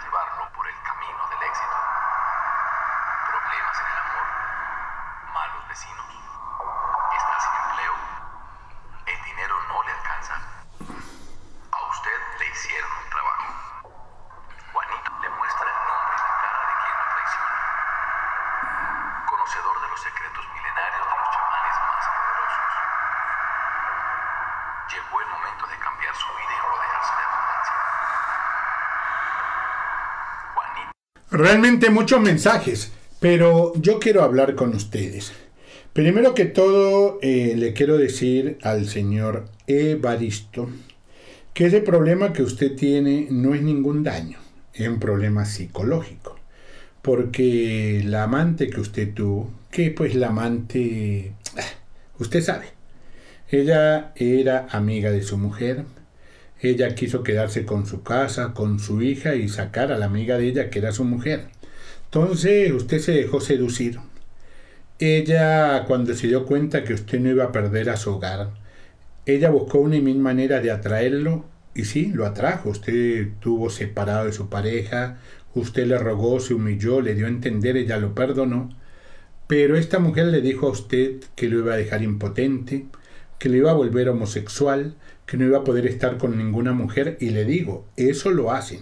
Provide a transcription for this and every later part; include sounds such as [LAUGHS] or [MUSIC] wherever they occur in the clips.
llevarlo por el camino del éxito. Problemas en el amor, malos vecinos, está sin empleo, el dinero no le alcanza. A usted le hicieron un trabajo. Juanito le muestra el nombre y la cara de quien lo traiciona. Conocedor de los secretos milenarios de los chamanes más poderosos. Llegó el momento de cambiar su vida y rodearse de abundancia. Juanito. Realmente muchos mensajes, pero yo quiero hablar con ustedes. Primero que todo, eh, le quiero decir al señor Evaristo que ese problema que usted tiene no es ningún daño, es un problema psicológico. Porque la amante que usted tuvo, que pues la amante, ah, usted sabe, ella era amiga de su mujer, ella quiso quedarse con su casa, con su hija y sacar a la amiga de ella que era su mujer. Entonces usted se dejó seducir. Ella, cuando se dio cuenta que usted no iba a perder a su hogar, ella buscó una y mil manera de atraerlo y sí, lo atrajo. Usted estuvo separado de su pareja, usted le rogó, se humilló, le dio a entender, ella lo perdonó. Pero esta mujer le dijo a usted que lo iba a dejar impotente, que lo iba a volver homosexual, que no iba a poder estar con ninguna mujer y le digo, eso lo hacen.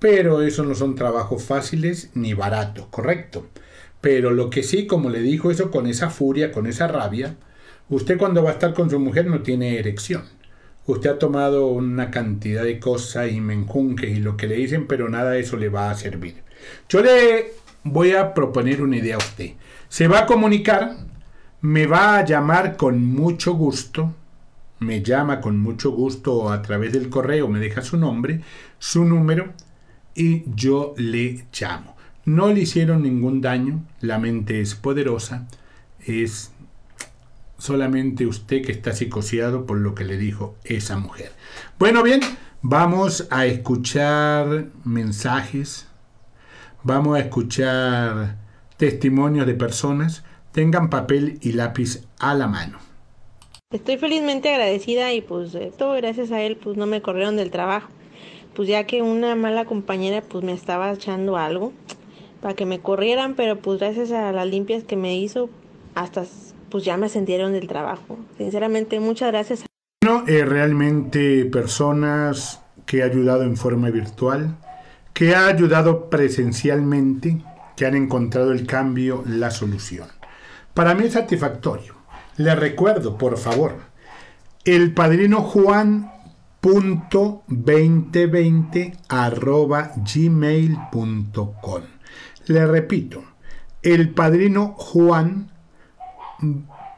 Pero eso no son trabajos fáciles ni baratos, correcto. Pero lo que sí, como le dijo eso con esa furia, con esa rabia, usted cuando va a estar con su mujer no tiene erección. Usted ha tomado una cantidad de cosas y menjunques y lo que le dicen, pero nada de eso le va a servir. Yo le voy a proponer una idea a usted. Se va a comunicar, me va a llamar con mucho gusto, me llama con mucho gusto a través del correo, me deja su nombre, su número y yo le llamo. No le hicieron ningún daño, la mente es poderosa, es solamente usted que está psicoseado por lo que le dijo esa mujer. Bueno, bien, vamos a escuchar mensajes, vamos a escuchar testimonios de personas. Tengan papel y lápiz a la mano. Estoy felizmente agradecida y pues todo gracias a él pues no me corrieron del trabajo. Pues ya que una mala compañera pues me estaba echando algo para que me corrieran, pero pues gracias a las limpias que me hizo hasta pues ya me ascendieron del trabajo. Sinceramente muchas gracias. Bueno, eh, realmente personas que ha ayudado en forma virtual, que ha ayudado presencialmente, que han encontrado el cambio, la solución. Para mí es satisfactorio. Le recuerdo, por favor, el padrino Juan.2020 arroba gmail.com. Le repito, el padrino Juan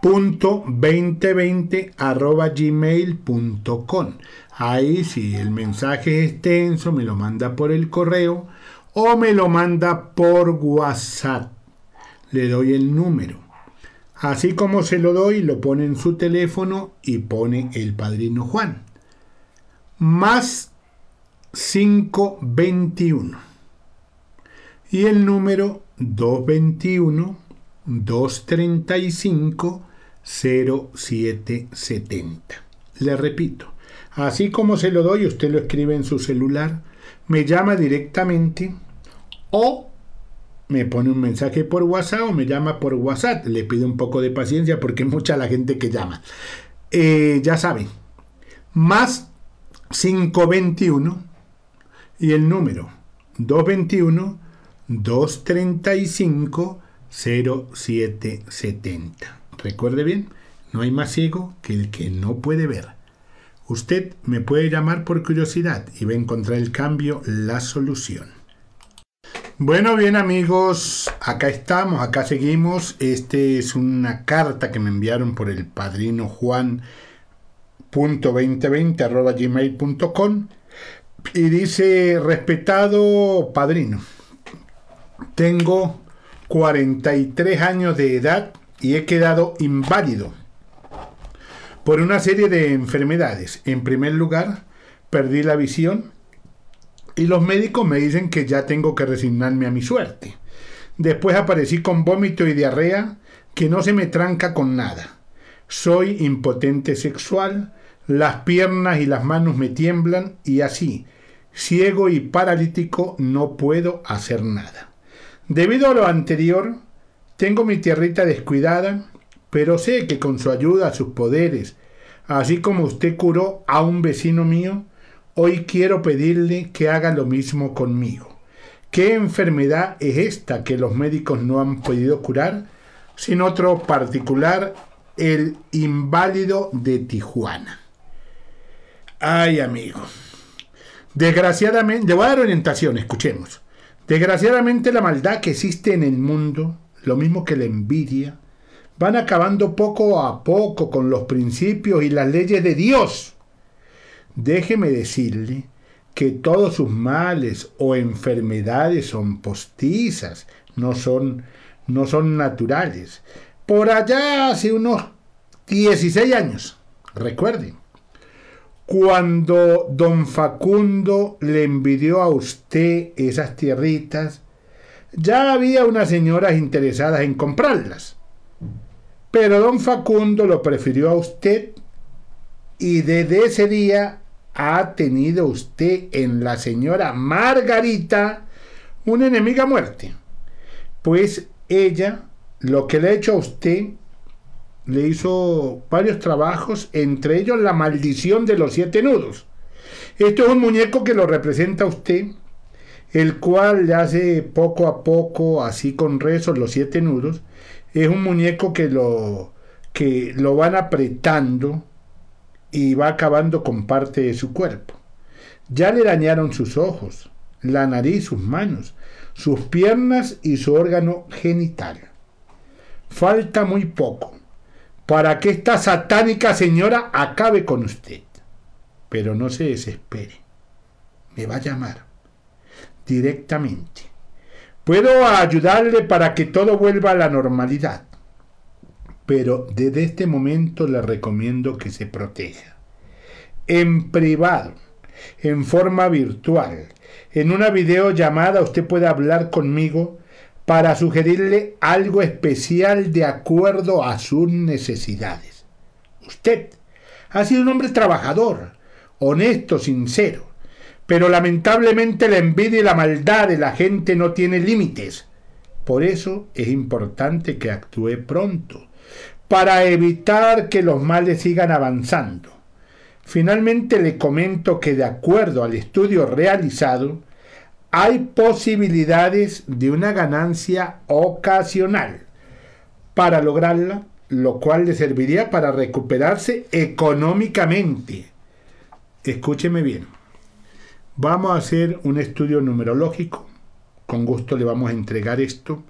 punto 2020 arroba gmail.com ahí si el mensaje es extenso me lo manda por el correo o me lo manda por whatsapp. Le doy el número así como se lo doy lo pone en su teléfono y pone el padrino juan más 521 y el número 221 235 0770. Le repito, así como se lo doy, usted lo escribe en su celular, me llama directamente o me pone un mensaje por WhatsApp o me llama por WhatsApp. Le pido un poco de paciencia porque [LAUGHS] mucha la gente que llama. Eh, ya saben, más 521 y el número 221 235 0770. Recuerde bien, no hay más ciego que el que no puede ver. Usted me puede llamar por curiosidad y va a encontrar el cambio, la solución. Bueno, bien amigos, acá estamos, acá seguimos. Este es una carta que me enviaron por el padrino Juan.2020 y dice, respetado padrino, tengo 43 años de edad y he quedado inválido por una serie de enfermedades. En primer lugar, perdí la visión y los médicos me dicen que ya tengo que resignarme a mi suerte. Después aparecí con vómito y diarrea que no se me tranca con nada. Soy impotente sexual, las piernas y las manos me tiemblan y así. ciego y paralítico, no puedo hacer nada. Debido a lo anterior, tengo mi tierrita descuidada, pero sé que con su ayuda, sus poderes, así como usted curó a un vecino mío, hoy quiero pedirle que haga lo mismo conmigo. ¿Qué enfermedad es esta que los médicos no han podido curar? Sin otro particular, el inválido de Tijuana. Ay, amigo. Desgraciadamente, le voy a dar orientación, escuchemos. Desgraciadamente la maldad que existe en el mundo, lo mismo que la envidia, van acabando poco a poco con los principios y las leyes de Dios. Déjeme decirle que todos sus males o enfermedades son postizas, no son, no son naturales. Por allá hace unos 16 años, recuerden, cuando don Facundo le envidió a usted esas tierritas, ya había unas señoras interesadas en comprarlas. Pero don Facundo lo prefirió a usted y desde ese día ha tenido usted en la señora Margarita una enemiga muerte. Pues ella, lo que le ha hecho a usted, le hizo varios trabajos, entre ellos la maldición de los siete nudos. Esto es un muñeco que lo representa a usted, el cual le hace poco a poco, así con rezos, los siete nudos, es un muñeco que lo, que lo van apretando y va acabando con parte de su cuerpo. Ya le dañaron sus ojos, la nariz, sus manos, sus piernas y su órgano genital. Falta muy poco para que esta satánica señora acabe con usted. Pero no se desespere. Me va a llamar directamente. Puedo ayudarle para que todo vuelva a la normalidad, pero desde este momento le recomiendo que se proteja. En privado, en forma virtual, en una videollamada usted puede hablar conmigo para sugerirle algo especial de acuerdo a sus necesidades. Usted ha sido un hombre trabajador, honesto, sincero pero lamentablemente la envidia y la maldad de la gente no tiene límites. Por eso es importante que actúe pronto, para evitar que los males sigan avanzando. Finalmente le comento que de acuerdo al estudio realizado, hay posibilidades de una ganancia ocasional. Para lograrla, lo cual le serviría para recuperarse económicamente. Escúcheme bien. Vamos a hacer un estudio numerológico. Con gusto le vamos a entregar esto.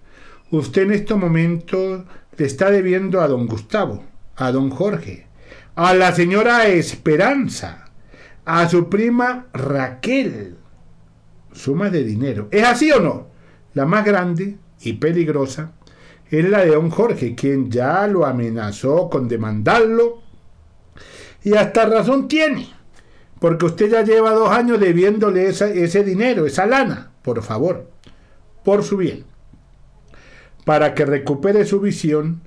Usted en este momento le está debiendo a don Gustavo, a don Jorge, a la señora Esperanza, a su prima Raquel. Suma de dinero. ¿Es así o no? La más grande y peligrosa es la de don Jorge, quien ya lo amenazó con demandarlo y hasta razón tiene porque usted ya lleva dos años debiéndole ese dinero, esa lana, por favor, por su bien. Para que recupere su visión,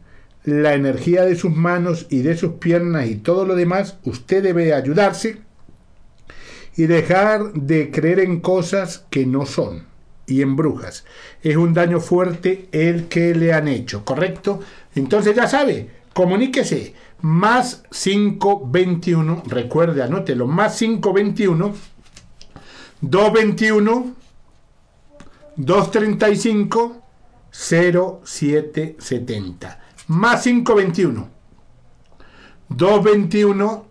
la energía de sus manos y de sus piernas y todo lo demás, usted debe ayudarse y dejar de creer en cosas que no son y en brujas. Es un daño fuerte el que le han hecho, ¿correcto? Entonces ya sabe, comuníquese más 521, recuerde, anótelo, más 521, 221, 235, 0770. Más 521, 221,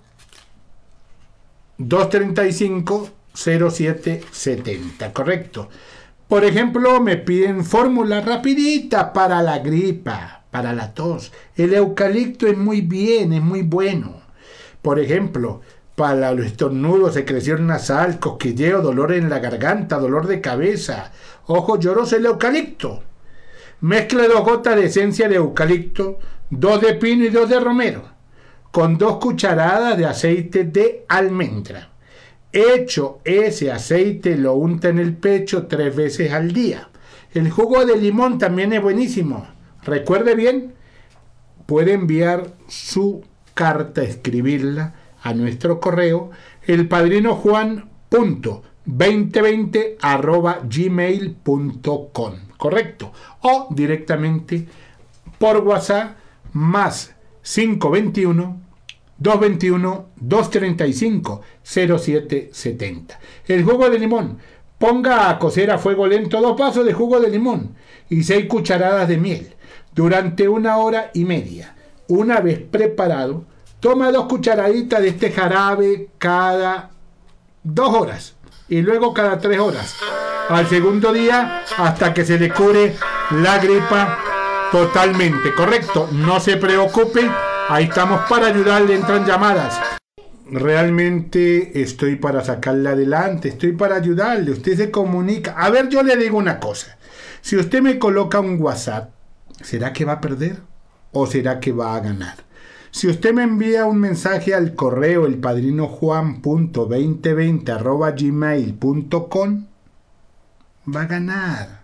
235, 0770, correcto. Por ejemplo, me piden fórmula rapidita para la gripa para la tos. El eucalipto es muy bien, es muy bueno. Por ejemplo, para los estornudos, secreción nasal, cosquilleo, dolor en la garganta, dolor de cabeza, ojos lloros, el eucalipto. Mezcle dos gotas de esencia de eucalipto, dos de pino y dos de romero, con dos cucharadas de aceite de almendra. Hecho ese aceite lo unta en el pecho tres veces al día. El jugo de limón también es buenísimo. Recuerde bien, puede enviar su carta, escribirla a nuestro correo, 2020 arroba gmail.com, correcto. O directamente por WhatsApp más 521 221 235 0770. El jugo de limón. Ponga a cocer a fuego lento dos vasos de jugo de limón y seis cucharadas de miel durante una hora y media. Una vez preparado, toma dos cucharaditas de este jarabe cada dos horas y luego cada tres horas. Al segundo día hasta que se le cure la gripa totalmente. Correcto, no se preocupe, ahí estamos para ayudarle, entran llamadas. Realmente estoy para sacarle adelante, estoy para ayudarle, usted se comunica. A ver, yo le digo una cosa. Si usted me coloca un WhatsApp, ¿será que va a perder o será que va a ganar? Si usted me envía un mensaje al correo elpadrinojuan.2020 va a ganar.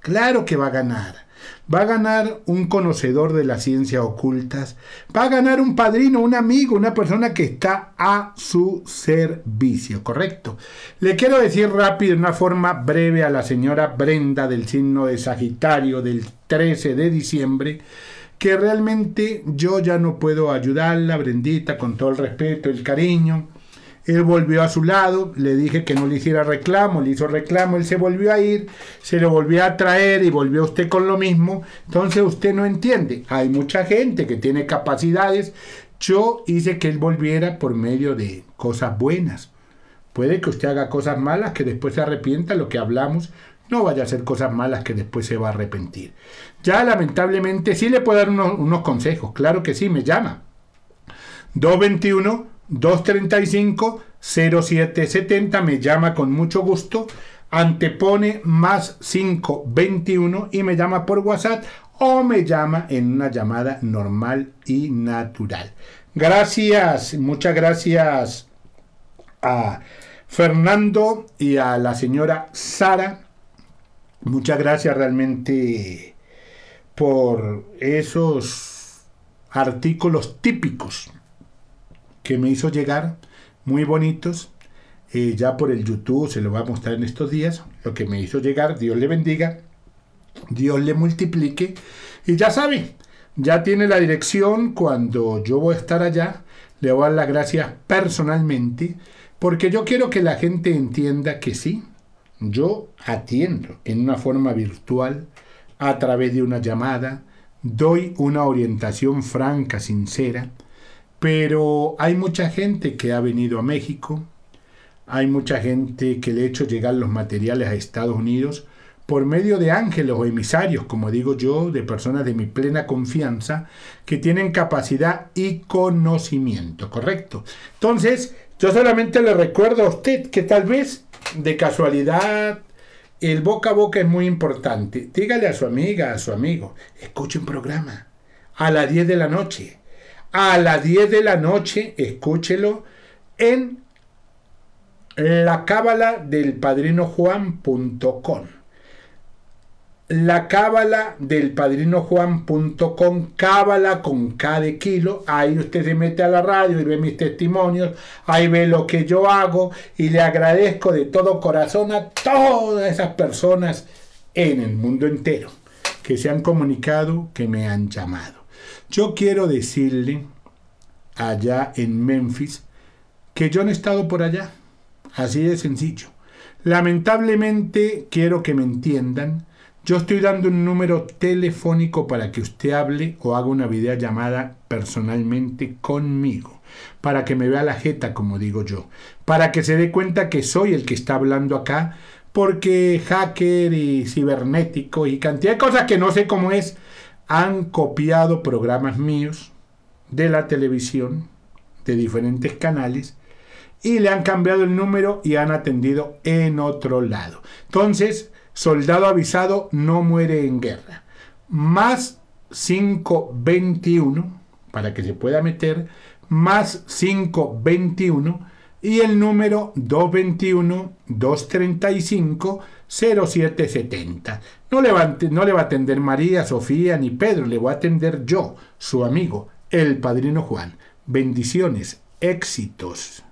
Claro que va a ganar. Va a ganar un conocedor de las ciencias ocultas. Va a ganar un padrino, un amigo, una persona que está a su servicio, ¿correcto? Le quiero decir rápido, de una forma breve, a la señora Brenda del signo de Sagitario del 13 de diciembre, que realmente yo ya no puedo ayudarla, Brendita, con todo el respeto, el cariño. Él volvió a su lado, le dije que no le hiciera reclamo, le hizo reclamo, él se volvió a ir, se lo volvió a traer y volvió usted con lo mismo. Entonces usted no entiende. Hay mucha gente que tiene capacidades. Yo hice que él volviera por medio de cosas buenas. Puede que usted haga cosas malas que después se arrepienta, lo que hablamos, no vaya a hacer cosas malas que después se va a arrepentir. Ya lamentablemente sí le puedo dar unos, consejos, claro que sí, me llama. 221 235 0770 me llama con mucho gusto, antepone más 521 y me llama por WhatsApp o me llama en una llamada normal y natural. Gracias, muchas gracias a Fernando y a la señora Sara. Muchas gracias realmente por esos artículos típicos que me hizo llegar, muy bonitos. Eh, ya por el YouTube se lo va a mostrar en estos días. Lo que me hizo llegar, Dios le bendiga, Dios le multiplique. Y ya sabe, ya tiene la dirección cuando yo voy a estar allá. Le voy a dar las gracias personalmente, porque yo quiero que la gente entienda que sí, yo atiendo en una forma virtual a través de una llamada, doy una orientación franca, sincera, pero hay mucha gente que ha venido a México, hay mucha gente que le he hecho llegar los materiales a Estados Unidos por medio de ángeles o emisarios, como digo yo, de personas de mi plena confianza, que tienen capacidad y conocimiento, ¿correcto? Entonces, yo solamente le recuerdo a usted que tal vez de casualidad el boca a boca es muy importante. Dígale a su amiga, a su amigo, escuche un programa a las 10 de la noche. A las 10 de la noche, escúchelo en la cábala del padrino Juan.com la cábala del padrino Juan.com, cábala con cada kilo. Ahí usted se mete a la radio y ve mis testimonios, ahí ve lo que yo hago y le agradezco de todo corazón a todas esas personas en el mundo entero que se han comunicado, que me han llamado. Yo quiero decirle allá en Memphis que yo no he estado por allá. Así de sencillo. Lamentablemente quiero que me entiendan yo estoy dando un número telefónico para que usted hable o haga una videollamada personalmente conmigo, para que me vea la jeta, como digo yo, para que se dé cuenta que soy el que está hablando acá, porque hacker y cibernético y cantidad de cosas que no sé cómo es, han copiado programas míos de la televisión, de diferentes canales, y le han cambiado el número y han atendido en otro lado. Entonces, Soldado avisado no muere en guerra. Más 521, para que se pueda meter, más 521 y el número 221-235-0770. No le, va, no le va a atender María, Sofía ni Pedro, le voy a atender yo, su amigo, el Padrino Juan. Bendiciones, éxitos.